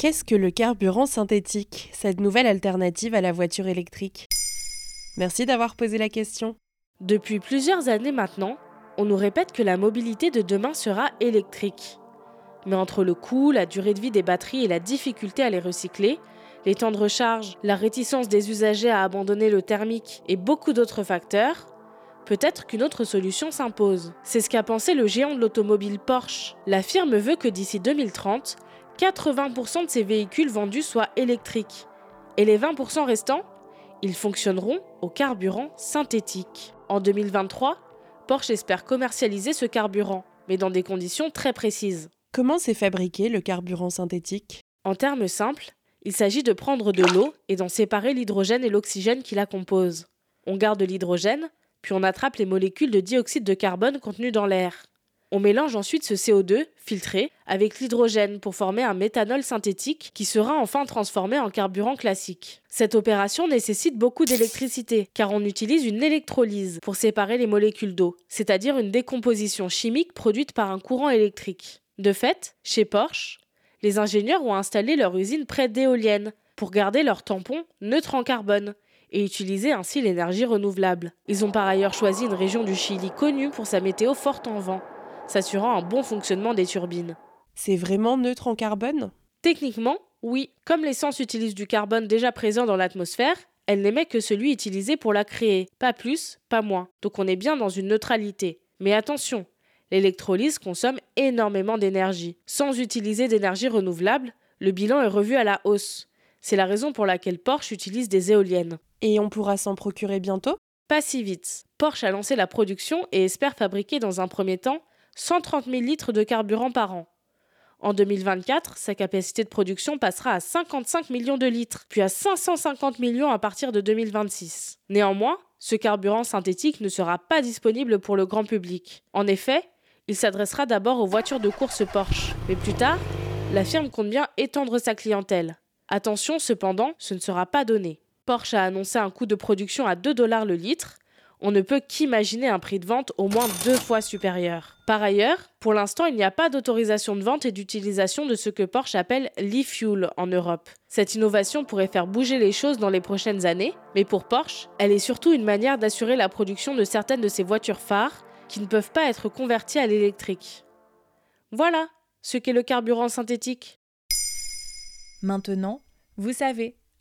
Qu'est-ce que le carburant synthétique, cette nouvelle alternative à la voiture électrique? Merci d'avoir posé la question. Depuis plusieurs années maintenant, on nous répète que la mobilité de demain sera électrique. Mais entre le coût, la durée de vie des batteries et la difficulté à les recycler, les temps de recharge, la réticence des usagers à abandonner le thermique et beaucoup d'autres facteurs, peut-être qu'une autre solution s'impose. C'est ce qu'a pensé le géant de l'automobile Porsche. La firme veut que d'ici 2030, 80% de ses véhicules vendus soient électriques. Et les 20% restants, ils fonctionneront au carburant synthétique. En 2023, Porsche espère commercialiser ce carburant, mais dans des conditions très précises. Comment s'est fabriqué le carburant synthétique? En termes simples, il s'agit de prendre de l'eau et d'en séparer l'hydrogène et l'oxygène qui la composent. On garde l'hydrogène, puis on attrape les molécules de dioxyde de carbone contenues dans l'air. On mélange ensuite ce CO2, filtré, avec l'hydrogène pour former un méthanol synthétique qui sera enfin transformé en carburant classique. Cette opération nécessite beaucoup d'électricité, car on utilise une électrolyse pour séparer les molécules d'eau, c'est-à-dire une décomposition chimique produite par un courant électrique. De fait, chez Porsche, les ingénieurs ont installé leur usine près d'éoliennes pour garder leur tampon neutre en carbone et utiliser ainsi l'énergie renouvelable. Ils ont par ailleurs choisi une région du Chili connue pour sa météo forte en vent, s'assurant un bon fonctionnement des turbines. C'est vraiment neutre en carbone? Techniquement, oui. Comme l'essence utilise du carbone déjà présent dans l'atmosphère, elle n'émet que celui utilisé pour la créer, pas plus, pas moins. Donc on est bien dans une neutralité. Mais attention, l'électrolyse consomme énormément d'énergie. Sans utiliser d'énergie renouvelable, le bilan est revu à la hausse. C'est la raison pour laquelle Porsche utilise des éoliennes. Et on pourra s'en procurer bientôt? Pas si vite. Porsche a lancé la production et espère fabriquer dans un premier temps 130 000 litres de carburant par an. En 2024, sa capacité de production passera à 55 millions de litres, puis à 550 millions à partir de 2026. Néanmoins, ce carburant synthétique ne sera pas disponible pour le grand public. En effet, il s'adressera d'abord aux voitures de course Porsche, mais plus tard, la firme compte bien étendre sa clientèle. Attention cependant, ce ne sera pas donné. Porsche a annoncé un coût de production à 2 dollars le litre, on ne peut qu'imaginer un prix de vente au moins deux fois supérieur. Par ailleurs, pour l'instant, il n'y a pas d'autorisation de vente et d'utilisation de ce que Porsche appelle l'e-fuel en Europe. Cette innovation pourrait faire bouger les choses dans les prochaines années, mais pour Porsche, elle est surtout une manière d'assurer la production de certaines de ses voitures phares qui ne peuvent pas être converties à l'électrique. Voilà ce qu'est le carburant synthétique. Maintenant, vous savez.